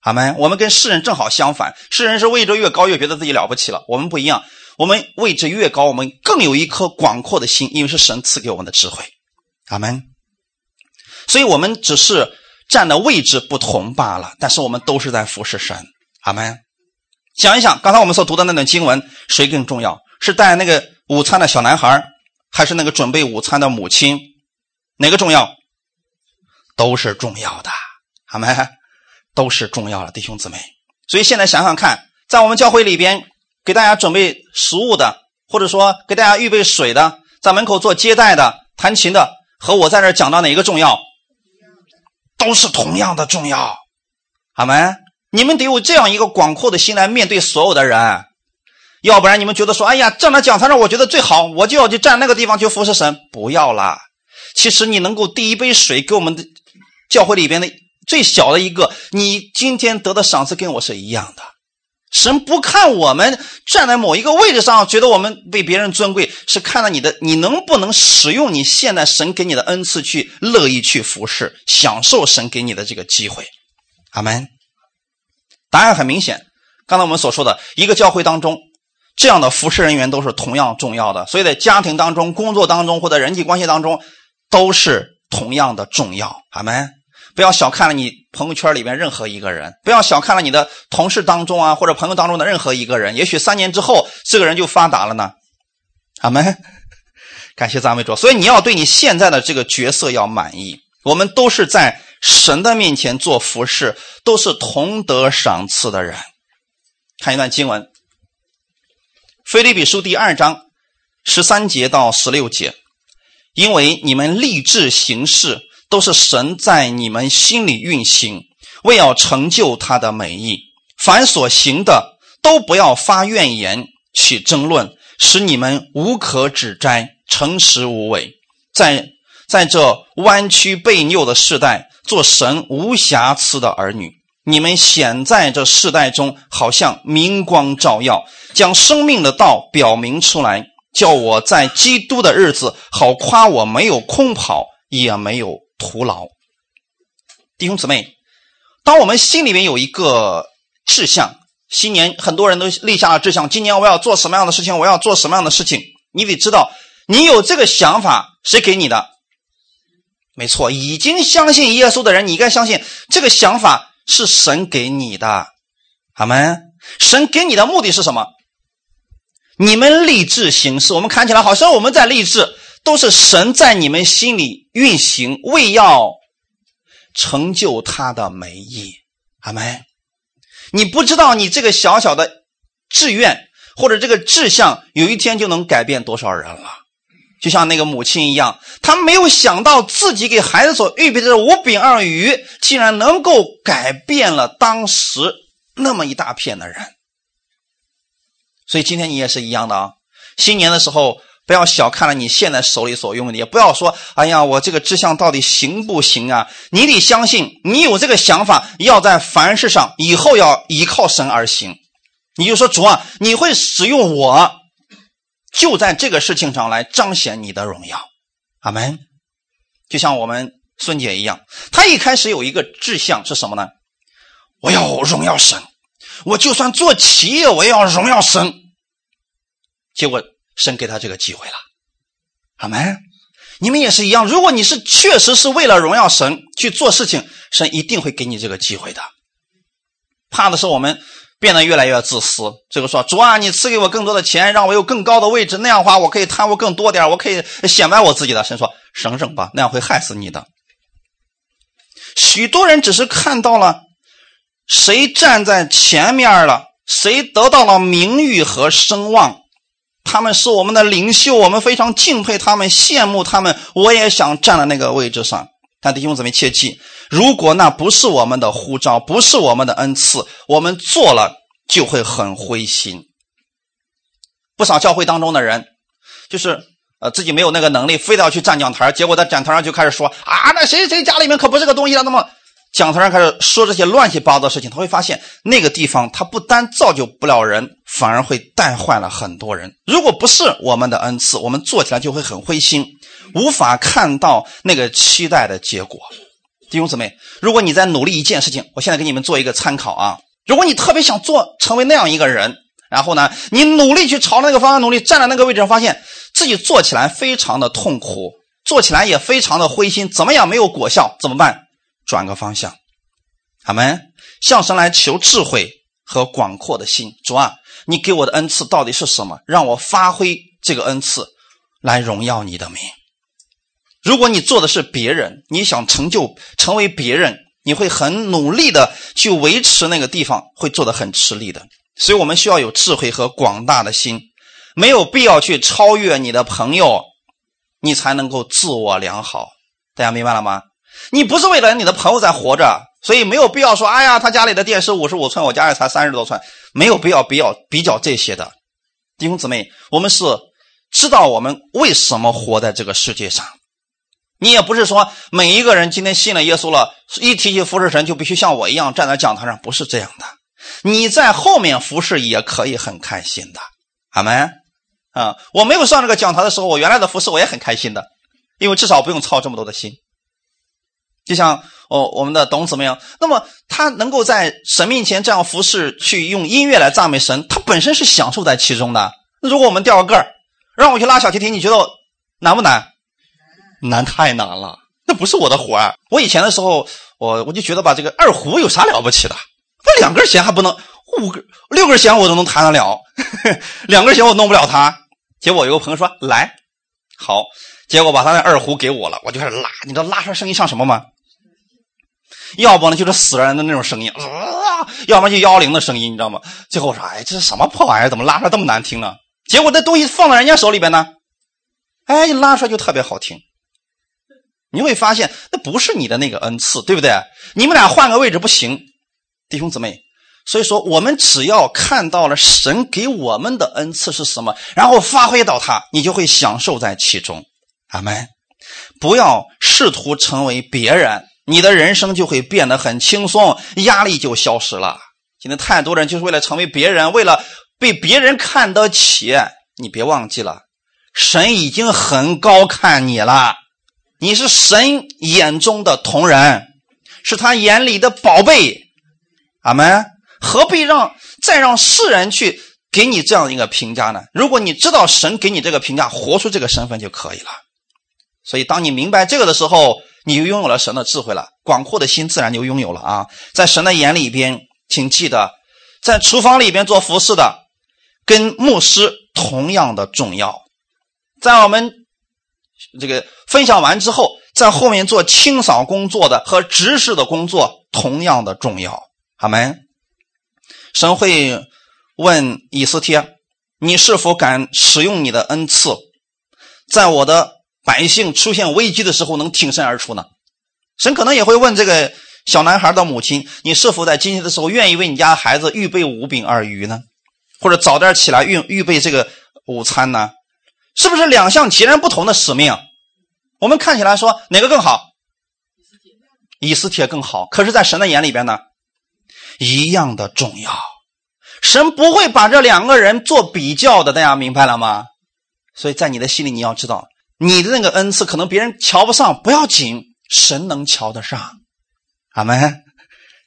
阿门。我们跟世人正好相反，世人是位置越高越觉得自己了不起了，我们不一样。我们位置越高，我们更有一颗广阔的心，因为是神赐给我们的智慧。阿门。所以我们只是站的位置不同罢了，但是我们都是在服侍神。阿门。想一想，刚才我们所读的那段经文，谁更重要？是带那个午餐的小男孩，还是那个准备午餐的母亲？哪个重要？都是重要的，好没？都是重要的，弟兄姊妹。所以现在想想看，在我们教会里边给大家准备食物的，或者说给大家预备水的，在门口做接待的、弹琴的，和我在这讲到哪个重要？都是同样的重要，好没？你们得有这样一个广阔的心来面对所有的人，要不然你们觉得说，哎呀，站在讲台上我觉得最好，我就要去站那个地方去服侍神，不要啦。其实你能够递一杯水给我们的教会里边的最小的一个，你今天得的赏赐跟我是一样的。神不看我们站在某一个位置上，觉得我们被别人尊贵，是看到你的你能不能使用你现在神给你的恩赐去乐意去服侍，享受神给你的这个机会。阿门。答案很明显，刚才我们所说的一个教会当中。这样的服侍人员都是同样重要的，所以在家庭当中、工作当中或者人际关系当中，都是同样的重要。阿门！不要小看了你朋友圈里面任何一个人，不要小看了你的同事当中啊，或者朋友当中的任何一个人。也许三年之后，这个人就发达了呢。阿门！感谢赞美主。所以你要对你现在的这个角色要满意。我们都是在神的面前做服侍，都是同得赏赐的人。看一段经文。腓立比书第二章十三节到十六节，因为你们立志行事，都是神在你们心里运行，为要成就他的美意。凡所行的，都不要发怨言，起争论，使你们无可指摘，诚实无伪。在在这弯曲悖拗的世代，做神无瑕疵的儿女。你们显在这世代中，好像明光照耀，将生命的道表明出来，叫我在基督的日子好夸我没有空跑，也没有徒劳。弟兄姊妹，当我们心里面有一个志向，新年很多人都立下了志向，今年我要做什么样的事情，我要做什么样的事情，你得知道，你有这个想法，谁给你的？没错，已经相信耶稣的人，你应该相信这个想法。是神给你的，阿门？神给你的目的是什么？你们立志行事，我们看起来好像我们在立志，都是神在你们心里运行，为要成就他的美意，阿门？你不知道你这个小小的志愿或者这个志向，有一天就能改变多少人了。就像那个母亲一样，她没有想到自己给孩子所预备的五饼二鱼，竟然能够改变了当时那么一大片的人。所以今天你也是一样的啊！新年的时候，不要小看了你现在手里所用的，也不要说：“哎呀，我这个志向到底行不行啊？”你得相信，你有这个想法，要在凡事上以后要依靠神而行。你就说：“主啊，你会使用我。”就在这个事情上来彰显你的荣耀，阿门。就像我们孙姐一样，她一开始有一个志向是什么呢？我要荣耀神，我就算做企业，我也要荣耀神。结果神给他这个机会了，阿门。你们也是一样，如果你是确实是为了荣耀神去做事情，神一定会给你这个机会的。怕的是我们。变得越来越自私。这个说主啊，你赐给我更多的钱，让我有更高的位置，那样的话我可以贪污更多点，我可以显摆我自己的。神说省省吧，那样会害死你的。许多人只是看到了谁站在前面了，谁得到了名誉和声望，他们是我们的领袖，我们非常敬佩他们，羡慕他们，我也想站在那个位置上。但弟兄姊妹切记，如果那不是我们的呼召，不是我们的恩赐，我们做了就会很灰心。不少教会当中的人，就是呃自己没有那个能力，非得要去站讲台，结果在讲台上就开始说啊，那谁谁家里面可不是个东西啊。那么讲台上开始说这些乱七八糟的事情，他会发现那个地方他不单造就不了人，反而会带坏了很多人。如果不是我们的恩赐，我们做起来就会很灰心。无法看到那个期待的结果，弟兄姊妹，如果你在努力一件事情，我现在给你们做一个参考啊。如果你特别想做成为那样一个人，然后呢，你努力去朝那个方向努力，站在那个位置上，发现自己做起来非常的痛苦，做起来也非常的灰心，怎么样没有果效？怎么办？转个方向，阿门。向神来求智慧和广阔的心。主啊，你给我的恩赐到底是什么？让我发挥这个恩赐，来荣耀你的名。如果你做的是别人，你想成就成为别人，你会很努力的去维持那个地方，会做的很吃力的。所以我们需要有智慧和广大的心，没有必要去超越你的朋友，你才能够自我良好。大家明白了吗？你不是为了你的朋友在活着，所以没有必要说，哎呀，他家里的电视五十五寸，我家里才三十多寸，没有必要比较比较这些的。弟兄姊妹，我们是知道我们为什么活在这个世界上。你也不是说每一个人今天信了耶稣了，一提起服侍神就必须像我一样站在讲台上，不是这样的。你在后面服侍也可以很开心的，阿门。啊，我没有上这个讲台的时候，我原来的服侍我也很开心的，因为至少不用操这么多的心。就像哦，我们的董子们样，那么他能够在神面前这样服侍，去用音乐来赞美神，他本身是享受在其中的。那如果我们掉个个儿，让我去拉小提琴，你觉得难不难？难太难了，那不是我的活儿。我以前的时候，我我就觉得吧，这个二胡有啥了不起的？我两根弦还不能，五根、六根弦我都能弹得了，两根弦我弄不了它。结果有个朋友说来，好，结果把他那二胡给我了，我就开始拉。你知道拉出来声音像什么吗？要不呢就是死人的那种声音，啊，要么就幺零的声音，你知道吗？最后我说，哎，这是什么破玩意儿？怎么拉出来这么难听呢？结果这东西放在人家手里边呢，哎，一拉出来就特别好听。你会发现，那不是你的那个恩赐，对不对？你们俩换个位置不行，弟兄姊妹。所以说，我们只要看到了神给我们的恩赐是什么，然后发挥到它，你就会享受在其中。阿门。不要试图成为别人，你的人生就会变得很轻松，压力就消失了。今天太多人就是为了成为别人，为了被别人看得起。你别忘记了，神已经很高看你了。你是神眼中的同人，是他眼里的宝贝，阿门。何必让再让世人去给你这样一个评价呢？如果你知道神给你这个评价，活出这个身份就可以了。所以，当你明白这个的时候，你就拥有了神的智慧了，广阔的心自然就拥有了啊。在神的眼里边，请记得，在厨房里边做服侍的，跟牧师同样的重要。在我们。这个分享完之后，在后面做清扫工作的和执事的工作同样的重要。好没？神会问以斯帖：“你是否敢使用你的恩赐，在我的百姓出现危机的时候能挺身而出呢？”神可能也会问这个小男孩的母亲：“你是否在今天的时候愿意为你家孩子预备五饼二鱼呢？或者早点起来预预备这个午餐呢？”是不是两项截然不同的使命？我们看起来说哪个更好？以斯帖更好。可是，在神的眼里边呢，一样的重要。神不会把这两个人做比较的，大家明白了吗？所以在你的心里，你要知道，你的那个恩赐可能别人瞧不上，不要紧，神能瞧得上。阿门。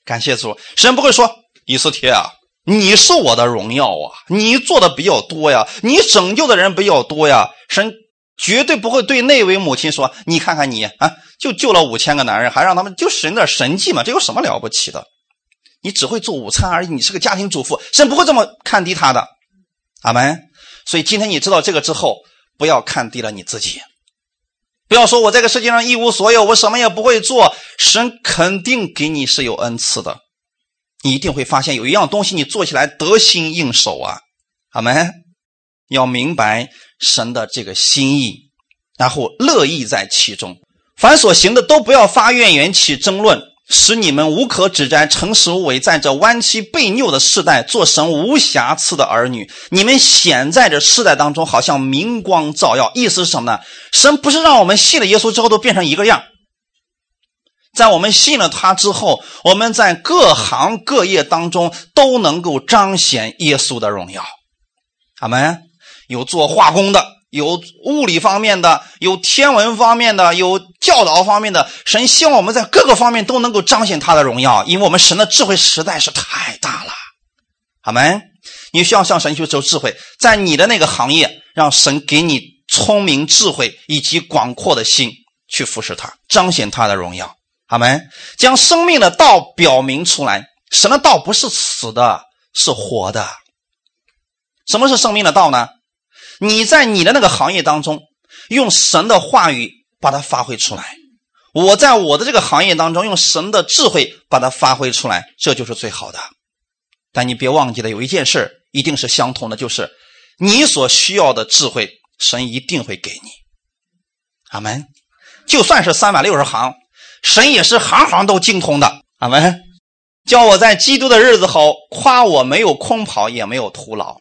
感谢主，神不会说以斯帖啊。你是我的荣耀啊！你做的比较多呀，你拯救的人比较多呀。神绝对不会对那位母亲说：“你看看你啊，就救了五千个男人，还让他们就使点神迹嘛，这有什么了不起的？”你只会做午餐而已，你是个家庭主妇，神不会这么看低他的。阿门。所以今天你知道这个之后，不要看低了你自己，不要说我这个世界上一无所有，我什么也不会做。神肯定给你是有恩赐的，你一定会发现有一样东西你做起来得心应手啊。阿门。要明白神的这个心意，然后乐意在其中。凡所行的都不要发怨言，起争论。使你们无可指摘，诚实无伪，在这弯曲被拗的世代，做神无瑕疵的儿女。你们显在这世代当中，好像明光照耀。意思是什么呢？神不是让我们信了耶稣之后都变成一个样，在我们信了他之后，我们在各行各业当中都能够彰显耶稣的荣耀。阿门。有做化工的。有物理方面的，有天文方面的，有教导方面的。神希望我们在各个方面都能够彰显他的荣耀，因为我们神的智慧实在是太大了。好门，你需要向神去求智慧，在你的那个行业，让神给你聪明、智慧以及广阔的心去服侍他，彰显他的荣耀。好门，将生命的道表明出来。神的道不是死的，是活的。什么是生命的道呢？你在你的那个行业当中，用神的话语把它发挥出来；我在我的这个行业当中，用神的智慧把它发挥出来，这就是最好的。但你别忘记了，有一件事一定是相同的，就是你所需要的智慧，神一定会给你。阿门。就算是三百六十行，神也是行行都精通的。阿门。叫我在基督的日子好，夸我没有空跑，也没有徒劳。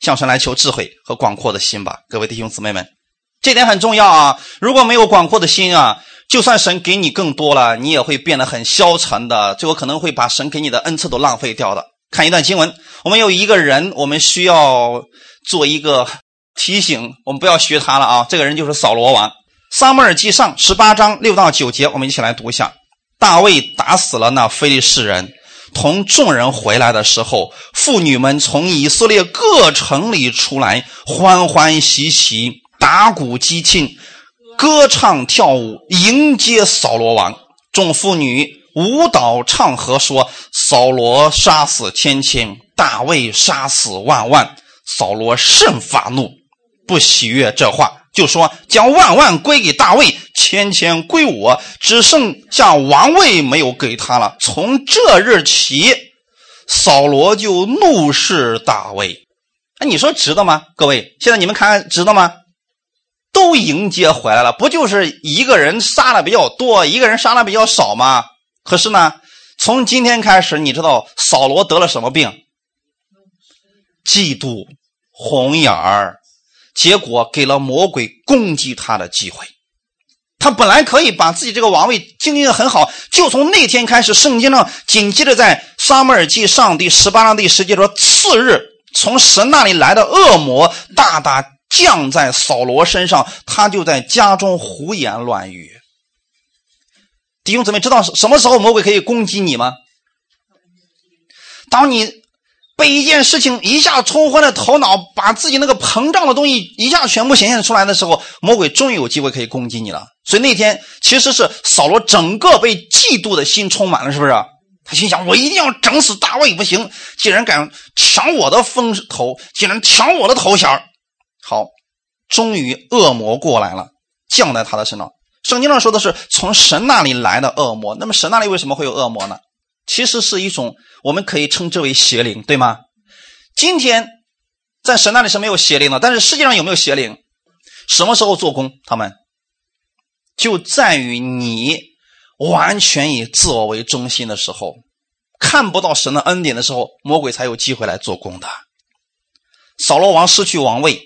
向神来求智慧和广阔的心吧，各位弟兄姊妹们，这点很重要啊！如果没有广阔的心啊，就算神给你更多了，你也会变得很消沉的，最后可能会把神给你的恩赐都浪费掉的。看一段经文，我们有一个人，我们需要做一个提醒，我们不要学他了啊！这个人就是扫罗王，《撒母耳记上》十八章六到九节，我们一起来读一下：大卫打死了那非利士人。同众人回来的时候，妇女们从以色列各城里出来，欢欢喜喜，打鼓击磬，歌唱跳舞，迎接扫罗王。众妇女舞蹈唱和，说：“扫罗杀死千千，大卫杀死万万。”扫罗甚发怒，不喜悦这话。就说将万万归给大卫，千千归我，只剩下王位没有给他了。从这日起，扫罗就怒视大卫。哎，你说值得吗？各位，现在你们看值得吗？都迎接回来了，不就是一个人杀的比较多，一个人杀的比较少吗？可是呢，从今天开始，你知道扫罗得了什么病？嫉妒，红眼儿。结果给了魔鬼攻击他的机会。他本来可以把自己这个王位经营的很好，就从那天开始，圣经上紧接着在撒母耳记上第十八章第十节说：“次日，从神那里来的恶魔大大降在扫罗身上，他就在家中胡言乱语。”弟兄姊妹，知道什么时候魔鬼可以攻击你吗？当你。被一件事情一下冲昏了头脑，把自己那个膨胀的东西一下全部显现出来的时候，魔鬼终于有机会可以攻击你了。所以那天其实是扫罗整个被嫉妒的心充满了，是不是？他心想：我一定要整死大卫，不行！竟然敢抢我的风头，竟然抢我的头衔好，终于恶魔过来了，降在他的身上。圣经上说的是从神那里来的恶魔。那么神那里为什么会有恶魔呢？其实是一种，我们可以称之为邪灵，对吗？今天在神那里是没有邪灵的，但是世界上有没有邪灵？什么时候做工？他们就在于你完全以自我为中心的时候，看不到神的恩典的时候，魔鬼才有机会来做工的。扫罗王失去王位，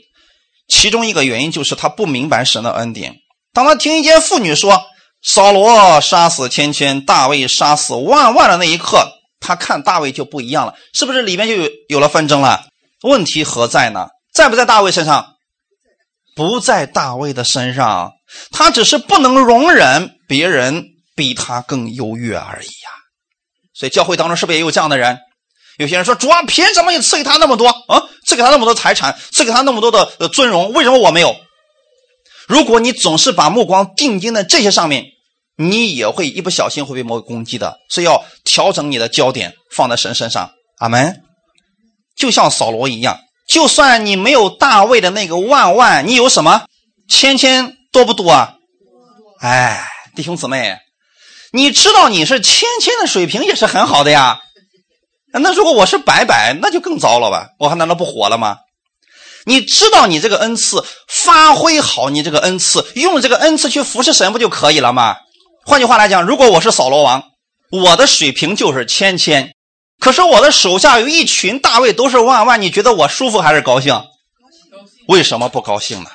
其中一个原因就是他不明白神的恩典。当他听一间妇女说。扫罗杀死千千，大卫杀死万万的那一刻，他看大卫就不一样了，是不是里面就有有了纷争了？问题何在呢？在不在大卫身上？不在大卫的身上，他只是不能容忍别人比他更优越而已呀。所以教会当中是不是也有这样的人？有些人说：“主啊，凭什么你赐给他那么多啊？赐给他那么多财产，赐给他那么多的尊荣，为什么我没有？”如果你总是把目光定睛在这些上面，你也会一不小心会被魔鬼攻击的。所以要调整你的焦点，放在神身上。阿门。就像扫罗一样，就算你没有大卫的那个万万，你有什么千千多不多啊？哎，弟兄姊妹，你知道你是千千的水平也是很好的呀。那如果我是白白，那就更糟了吧？我还难道不活了吗？你知道你这个恩赐，发挥好你这个恩赐，用这个恩赐去服侍神，不就可以了吗？换句话来讲，如果我是扫罗王，我的水平就是千千，可是我的手下有一群大卫都是万万，你觉得我舒服还是高兴？为什么不高兴呢？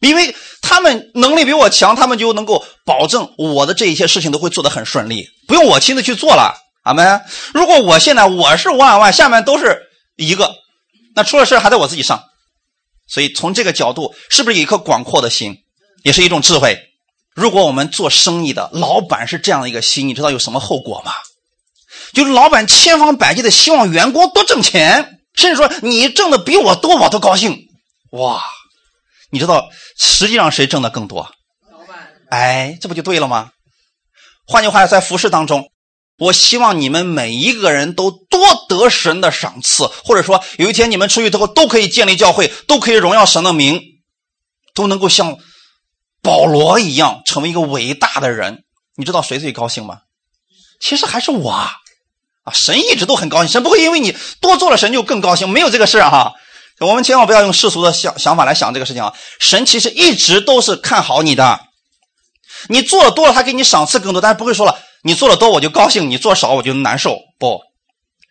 因为他们能力比我强，他们就能够保证我的这一些事情都会做得很顺利，不用我亲自去做了。阿门。如果我现在我是万万，下面都是一个。那出了事还在我自己上，所以从这个角度，是不是有一颗广阔的心，也是一种智慧？如果我们做生意的老板是这样的一个心，你知道有什么后果吗？就是老板千方百计的希望员工多挣钱，甚至说你挣的比我多，我都高兴。哇，你知道实际上谁挣的更多？老板。哎，这不就对了吗？换句话在服饰当中。我希望你们每一个人都多得神的赏赐，或者说有一天你们出去之后都可以建立教会，都可以荣耀神的名，都能够像保罗一样成为一个伟大的人。你知道谁最高兴吗？其实还是我啊！神一直都很高兴，神不会因为你多做了神就更高兴，没有这个事哈。我们千万不要用世俗的想想法来想这个事情啊！神其实一直都是看好你的，你做的多了，他给你赏赐更多，但是不会说了。你做的多我就高兴，你做少我就难受。不，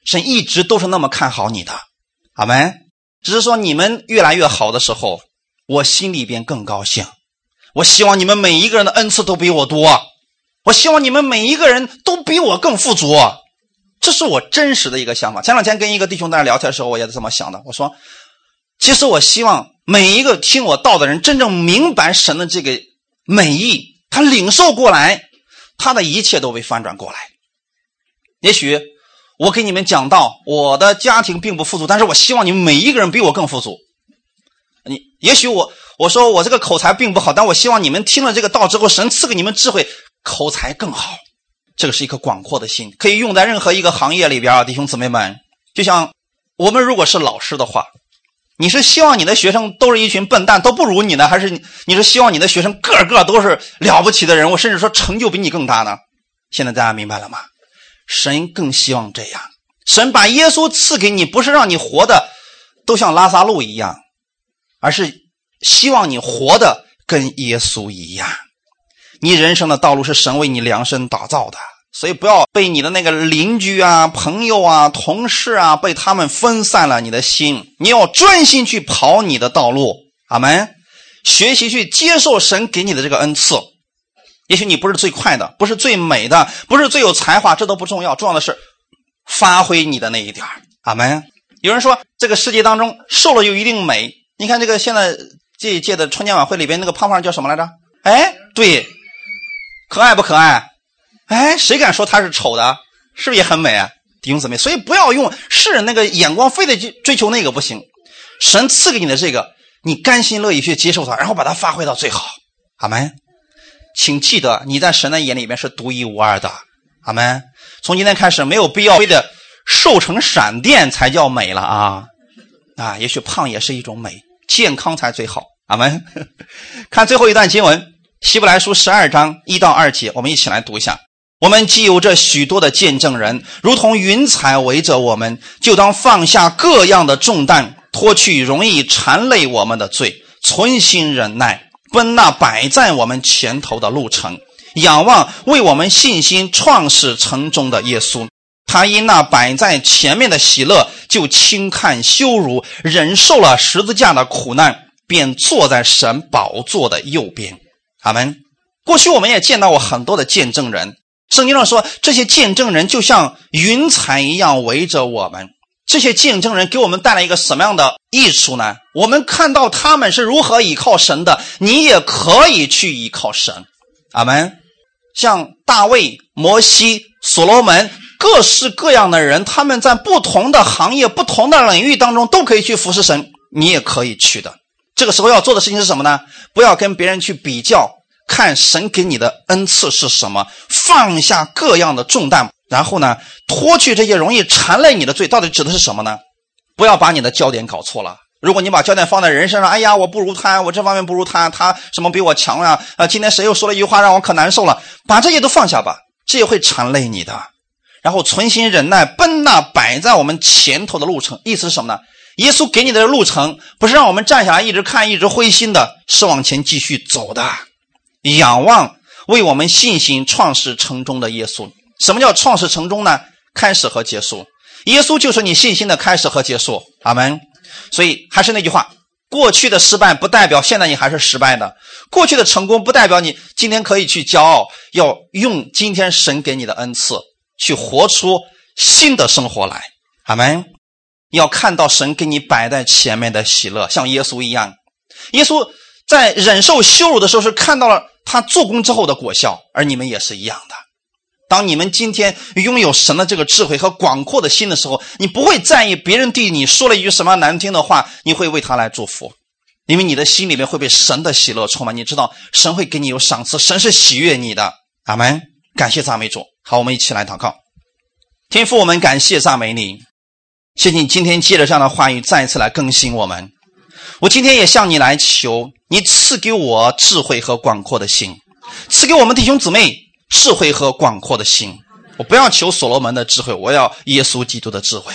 神一直都是那么看好你的，阿门。只是说你们越来越好的时候，我心里边更高兴。我希望你们每一个人的恩赐都比我多，我希望你们每一个人都比我更富足。这是我真实的一个想法。前两天跟一个弟兄在那聊天的时候，我也是这么想的。我说，其实我希望每一个听我道的人真正明白神的这个美意，他领受过来。他的一切都被翻转过来。也许我给你们讲到我的家庭并不富足，但是我希望你们每一个人比我更富足。你也许我我说我这个口才并不好，但我希望你们听了这个道之后，神赐给你们智慧，口才更好。这个是一颗广阔的心，可以用在任何一个行业里边啊，弟兄姊妹们。就像我们如果是老师的话，你是希望你的学生都是一群笨蛋，都不如你呢，还是你你是希望你的学生个个都是了不起的人物，甚至说成就比你更大呢？现在大家明白了吗？神更希望这样，神把耶稣赐给你，不是让你活的都像拉萨路一样，而是希望你活的跟耶稣一样。你人生的道路是神为你量身打造的。所以不要被你的那个邻居啊、朋友啊、同事啊，被他们分散了你的心。你要专心去跑你的道路，阿门。学习去接受神给你的这个恩赐。也许你不是最快的，不是最美的，不是最有才华，这都不重要。重要的是发挥你的那一点阿门。有人说这个世界当中瘦了就一定美。你看这个现在这一届的春节晚会里边那个胖胖叫什么来着？哎，对，可爱不可爱？哎，谁敢说他是丑的？是不是也很美啊？弟兄姊妹，所以不要用世人那个眼光，非得去追求那个不行。神赐给你的这个，你甘心乐意去接受它，然后把它发挥到最好。阿门。请记得，你在神的眼里面是独一无二的。阿门。从今天开始，没有必要非得瘦成闪电才叫美了啊！啊，也许胖也是一种美，健康才最好。阿门。看最后一段经文，《希伯来书》十二章一到二节，我们一起来读一下。我们既有这许多的见证人，如同云彩围着我们，就当放下各样的重担，脱去容易缠累我们的罪，存心忍耐，奔那摆在我们前头的路程，仰望为我们信心创始成终的耶稣。他因那摆在前面的喜乐，就轻看羞辱，忍受了十字架的苦难，便坐在神宝座的右边。阿门。过去我们也见到过很多的见证人。圣经上说，这些见证人就像云彩一样围着我们。这些见证人给我们带来一个什么样的益处呢？我们看到他们是如何依靠神的，你也可以去依靠神。阿门。像大卫、摩西、所罗门，各式各样的人，他们在不同的行业、不同的领域当中都可以去服侍神，你也可以去的。这个时候要做的事情是什么呢？不要跟别人去比较。看神给你的恩赐是什么，放下各样的重担，然后呢，脱去这些容易缠累你的罪，到底指的是什么呢？不要把你的焦点搞错了。如果你把焦点放在人身上，哎呀，我不如他，我这方面不如他，他什么比我强呀？啊，今天谁又说了一句话让我可难受了？把这些都放下吧，这也会缠累你的。然后存心忍耐，奔那摆在我们前头的路程，意思是什么呢？耶稣给你的路程，不是让我们站下来一直看、一直灰心的，是往前继续走的。仰望为我们信心创始成终的耶稣。什么叫创始成终呢？开始和结束。耶稣就是你信心的开始和结束。阿门。所以还是那句话：过去的失败不代表现在你还是失败的；过去的成功不代表你今天可以去骄傲。要用今天神给你的恩赐去活出新的生活来。阿门。要看到神给你摆在前面的喜乐，像耶稣一样。耶稣在忍受羞辱的时候，是看到了他做工之后的果效，而你们也是一样的。当你们今天拥有神的这个智慧和广阔的心的时候，你不会在意别人对你说了一句什么难听的话，你会为他来祝福，因为你的心里面会被神的喜乐充满。你知道神会给你有赏赐，神是喜悦你的。阿门！感谢赞美主。好，我们一起来祷告。天父，我们感谢赞美你。谢谢你今天借着这样的话语再一次来更新我们。我今天也向你来求，你赐给我智慧和广阔的心，赐给我们弟兄姊妹智慧和广阔的心。我不要求所罗门的智慧，我要耶稣基督的智慧，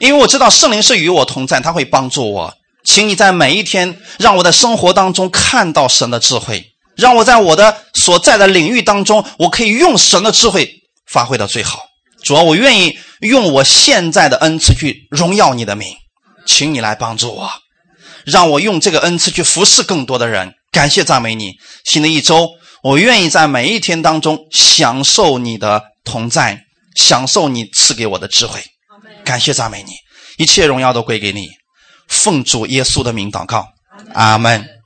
因为我知道圣灵是与我同在，他会帮助我。请你在每一天让我的生活当中看到神的智慧，让我在我的所在的领域当中，我可以用神的智慧发挥到最好。主要我愿意。用我现在的恩赐去荣耀你的名，请你来帮助我，让我用这个恩赐去服侍更多的人。感谢赞美你，新的一周，我愿意在每一天当中享受你的同在，享受你赐给我的智慧。感谢赞美你，一切荣耀都归给你。奉主耶稣的名祷告，阿门。